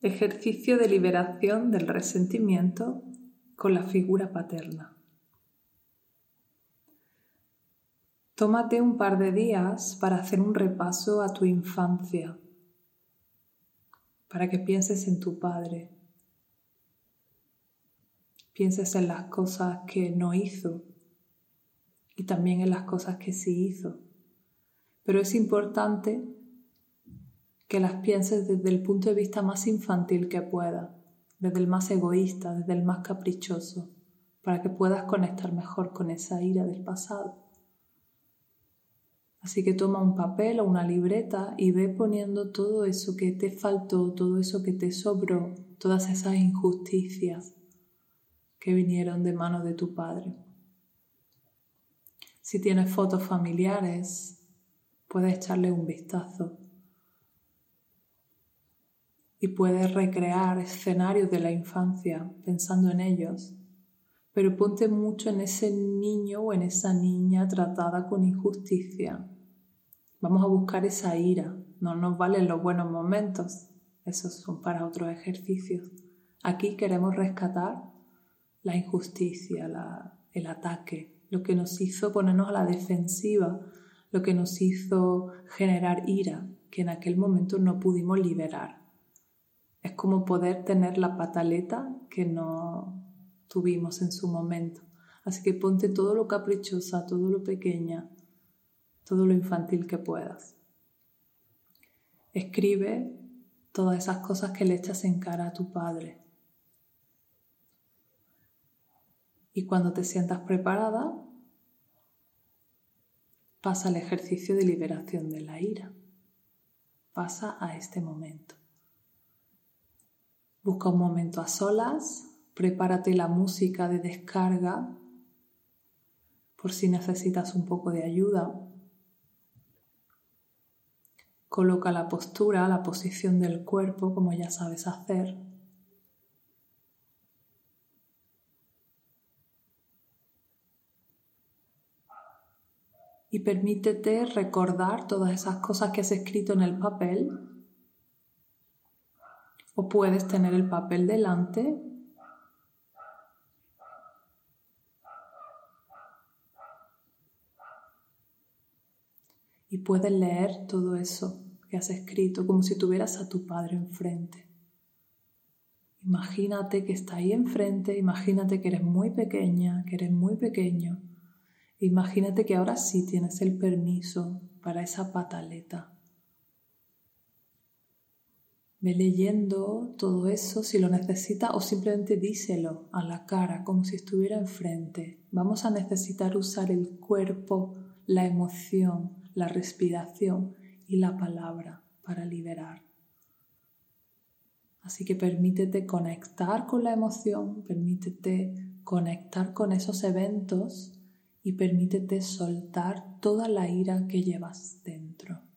Ejercicio de liberación del resentimiento con la figura paterna. Tómate un par de días para hacer un repaso a tu infancia, para que pienses en tu padre, pienses en las cosas que no hizo y también en las cosas que sí hizo. Pero es importante que las pienses desde el punto de vista más infantil que pueda, desde el más egoísta, desde el más caprichoso, para que puedas conectar mejor con esa ira del pasado. Así que toma un papel o una libreta y ve poniendo todo eso que te faltó, todo eso que te sobró, todas esas injusticias que vinieron de manos de tu padre. Si tienes fotos familiares, puedes echarle un vistazo y puedes recrear escenarios de la infancia pensando en ellos, pero ponte mucho en ese niño o en esa niña tratada con injusticia. Vamos a buscar esa ira, no nos valen los buenos momentos, esos son para otros ejercicios. Aquí queremos rescatar la injusticia, el ataque, lo que nos hizo ponernos a la defensiva, lo que nos hizo generar ira, que en aquel momento no pudimos liberar. Es como poder tener la pataleta que no tuvimos en su momento. Así que ponte todo lo caprichosa, todo lo pequeña, todo lo infantil que puedas. Escribe todas esas cosas que le echas en cara a tu padre. Y cuando te sientas preparada, pasa al ejercicio de liberación de la ira. Pasa a este momento. Busca un momento a solas, prepárate la música de descarga por si necesitas un poco de ayuda. Coloca la postura, la posición del cuerpo como ya sabes hacer. Y permítete recordar todas esas cosas que has escrito en el papel o puedes tener el papel delante y puedes leer todo eso que has escrito como si tuvieras a tu padre enfrente. Imagínate que está ahí enfrente, imagínate que eres muy pequeña, que eres muy pequeño. Imagínate que ahora sí tienes el permiso para esa pataleta Ve leyendo todo eso si lo necesita o simplemente díselo a la cara como si estuviera enfrente. Vamos a necesitar usar el cuerpo, la emoción, la respiración y la palabra para liberar. Así que permítete conectar con la emoción, permítete conectar con esos eventos y permítete soltar toda la ira que llevas dentro.